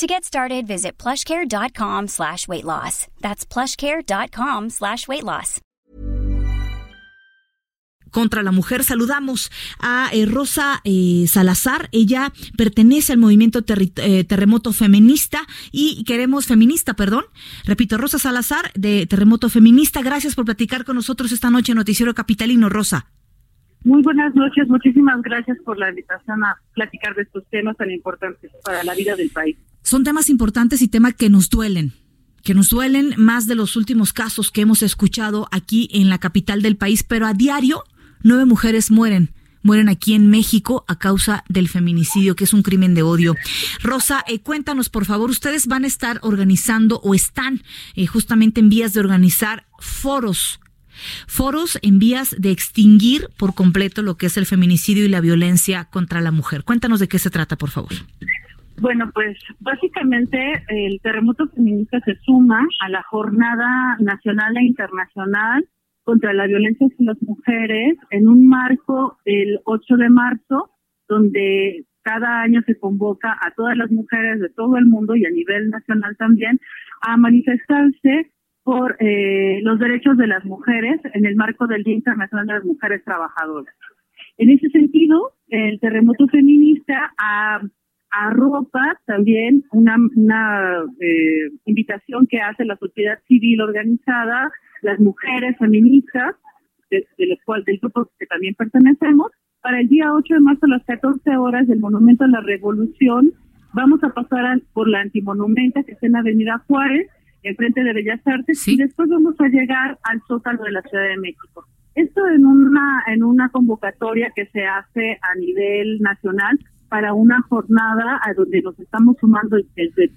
To get started, visit plushcare.com slash weight loss. That's plushcare.com slash weight loss. Contra la mujer, saludamos a eh, Rosa eh, Salazar. Ella pertenece al movimiento eh, terremoto feminista y queremos feminista, perdón. Repito, Rosa Salazar de Terremoto Feminista. Gracias por platicar con nosotros esta noche en Noticiero Capitalino, Rosa. Muy buenas noches, muchísimas gracias por la invitación a platicar de estos temas tan importantes para la vida del país. Son temas importantes y temas que nos duelen que nos duelen más de los últimos casos que hemos escuchado aquí en la capital del país, pero a diario nueve mujeres mueren mueren aquí en México a causa del feminicidio, que es un crimen de odio. Rosa, eh, cuéntanos, por favor, ustedes van a estar organizando o están eh, justamente en vías de organizar foros. Foros en vías de extinguir por completo lo que es el feminicidio y la violencia contra la mujer. Cuéntanos de qué se trata, por favor. Bueno, pues básicamente el terremoto feminista se suma a la jornada nacional e internacional contra la violencia hacia las mujeres en un marco del 8 de marzo, donde cada año se convoca a todas las mujeres de todo el mundo y a nivel nacional también a manifestarse por eh, los derechos de las mujeres en el marco del Día Internacional de las Mujeres Trabajadoras. En ese sentido, el terremoto feminista ha arropa también una, una eh, invitación que hace la sociedad civil organizada, las mujeres feministas, de, de cual, del grupo que también pertenecemos, para el día 8 de marzo a las 14 horas del Monumento a la Revolución. Vamos a pasar por la antimonumenta que está en Avenida Juárez, enfrente de Bellas Artes, y después vamos a llegar al Zócalo de la Ciudad de México. Esto en una, en una convocatoria que se hace a nivel nacional para una jornada a donde nos estamos sumando desde,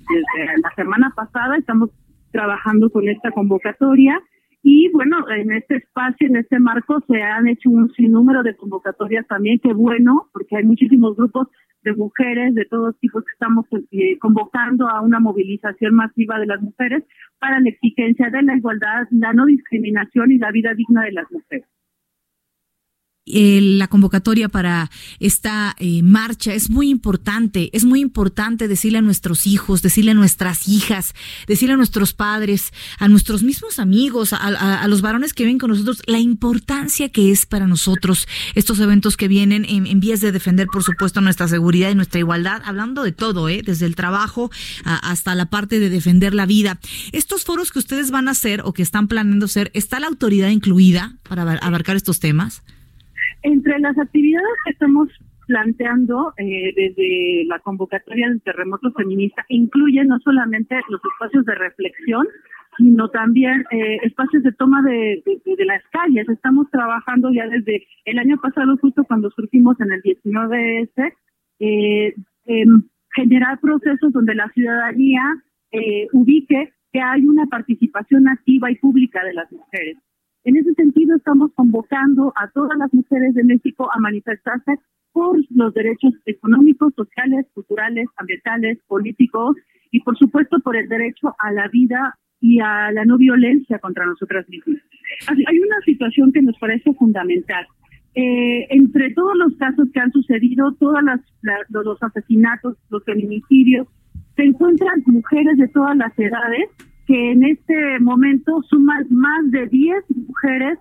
la semana pasada, estamos trabajando con esta convocatoria y bueno, en este espacio, en este marco, se han hecho un sinnúmero de convocatorias también, que bueno, porque hay muchísimos grupos de mujeres de todos tipos que estamos eh, convocando a una movilización masiva de las mujeres para la exigencia de la igualdad, la no discriminación y la vida digna de las mujeres la convocatoria para esta eh, marcha es muy importante. Es muy importante decirle a nuestros hijos, decirle a nuestras hijas, decirle a nuestros padres, a nuestros mismos amigos, a, los varones que ven con nosotros, la importancia que es para nosotros estos eventos que vienen en, vías de defender, por supuesto, nuestra seguridad y nuestra igualdad, hablando de todo, ¿eh? desde el trabajo hasta la parte de defender la vida. Estos foros que ustedes van a hacer o que están planeando hacer, ¿está la autoridad incluida para abarcar estos temas? Entre las actividades que estamos planteando eh, desde la convocatoria del terremoto feminista incluye no solamente los espacios de reflexión, sino también eh, espacios de toma de, las calles. Estamos trabajando ya desde el año pasado, justo cuando surgimos en el 19S, eh, generar procesos donde la ciudadanía eh, ubique que hay una participación activa y pública de las mujeres. En ese sentido, estamos convocando a todas las mujeres de México a manifestarse por los derechos económicos, sociales, culturales, ambientales, políticos y, por supuesto, por el derecho a la vida y a la no violencia contra nosotras mismas. Hay una situación que nos parece fundamental. Eh, entre todos los casos que han sucedido, todos los asesinatos, los feminicidios, se encuentran mujeres de todas las edades que en este momento suman más de 10 mujeres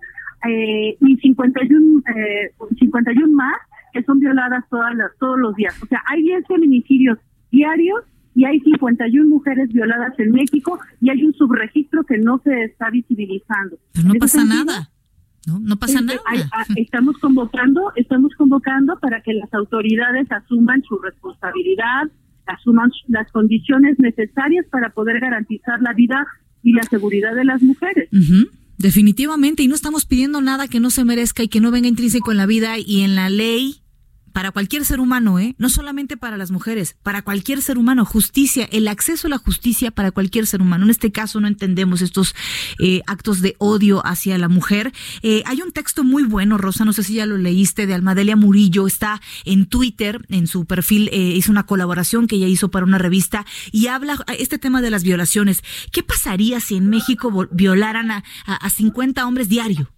eh, y 51, eh, 51 más que son violadas todas las, todos los días. O sea, hay 10 feminicidios diarios y hay 51 mujeres violadas en México y hay un subregistro que no se está visibilizando. Pero no pasa nada. No, no pasa nada. estamos convocando, estamos convocando para que las autoridades asuman su responsabilidad, asuman las condiciones necesarias para poder garantizar la vida y la seguridad de las mujeres. Definitivamente, y no estamos pidiendo nada que no se merezca y que no venga intrínseco en la vida y en la ley para cualquier ser humano, ¿eh? No solamente para las mujeres, para cualquier ser humano. Justicia, el acceso a la justicia para cualquier ser humano. En este caso no entendemos estos eh, actos de odio hacia la mujer. Eh, hay un texto muy bueno, Rosa, no sé si ya lo leíste, de Almadelia Murillo. Está en Twitter, en su perfil, eh, hizo una colaboración que ella hizo para una revista y habla este tema de las violaciones. ¿Qué pasaría si en México violaran a, a, a 50 hombres diario?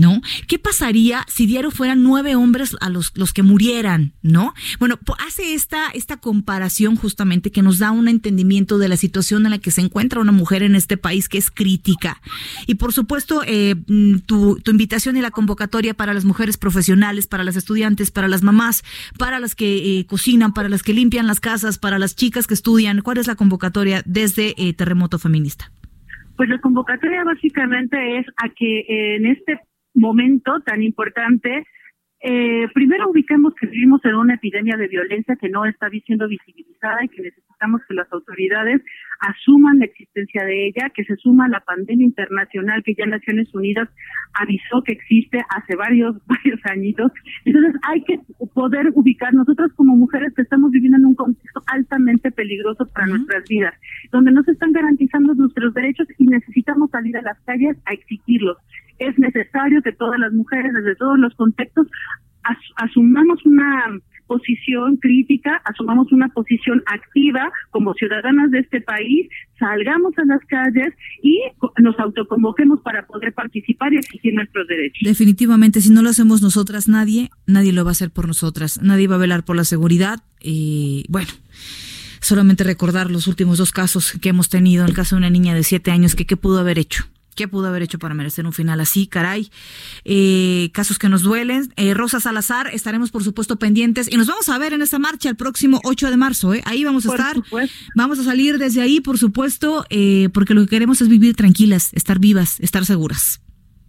¿No? ¿Qué pasaría si diario fueran nueve hombres a los, los que murieran, ¿no? Bueno, hace esta, esta comparación justamente que nos da un entendimiento de la situación en la que se encuentra una mujer en este país que es crítica. Y por supuesto, eh, mm, tu, tu invitación y la convocatoria para las mujeres profesionales, para las estudiantes, para las mamás, para las que eh, cocinan, para las que limpian las casas, para las chicas que estudian. ¿Cuál es la convocatoria desde eh, Terremoto Feminista? Pues la convocatoria básicamente es a que en este momento tan importante, eh, primero ubicamos que vivimos en una epidemia de violencia que no está siendo visibilizada y que necesitamos que las autoridades asuman la existencia de ella, que se suma a la pandemia internacional que ya Naciones Unidas avisó que existe hace varios, varios añitos. Entonces hay que poder ubicar nosotros como mujeres que estamos viviendo en un contexto altamente peligroso para nuestras vidas, donde no se están garantizando nuestros derechos y necesitamos salir a las calles a exigirlos es necesario que todas las mujeres, desde todos los contextos, asumamos una posición crítica, asumamos una posición activa como ciudadanas de este país, salgamos a las calles y nos autoconvoquemos para poder participar y exigir nuestros derechos. Definitivamente, si no lo hacemos nosotras, nadie, nadie lo va a hacer por nosotras, nadie va a velar por la seguridad y bueno solamente recordar los últimos dos casos que hemos tenido, el caso de una niña de siete años que qué pudo haber hecho. ¿Qué pudo haber hecho para merecer un final así? Caray. Eh, casos que nos duelen. Eh, Rosa Salazar, estaremos por supuesto pendientes y nos vamos a ver en esa marcha el próximo 8 de marzo. ¿eh? Ahí vamos a estar. Vamos a salir desde ahí, por supuesto, eh, porque lo que queremos es vivir tranquilas, estar vivas, estar seguras.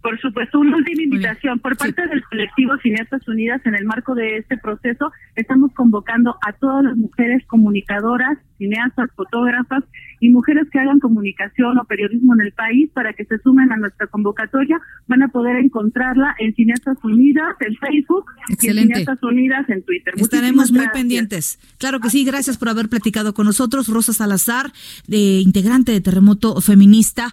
Por supuesto, una última invitación. Por parte del colectivo Cineastas Unidas, en el marco de este proceso, estamos convocando a todas las mujeres comunicadoras, cineastas, fotógrafas y mujeres que hagan comunicación o periodismo en el país para que se sumen a nuestra convocatoria. Van a poder encontrarla en Cineastas Unidas, en Facebook y en Cineastas Unidas en Twitter. Estaremos muy pendientes. Claro que sí, gracias por haber platicado con nosotros. Rosa Salazar, de integrante de Terremoto Feminista.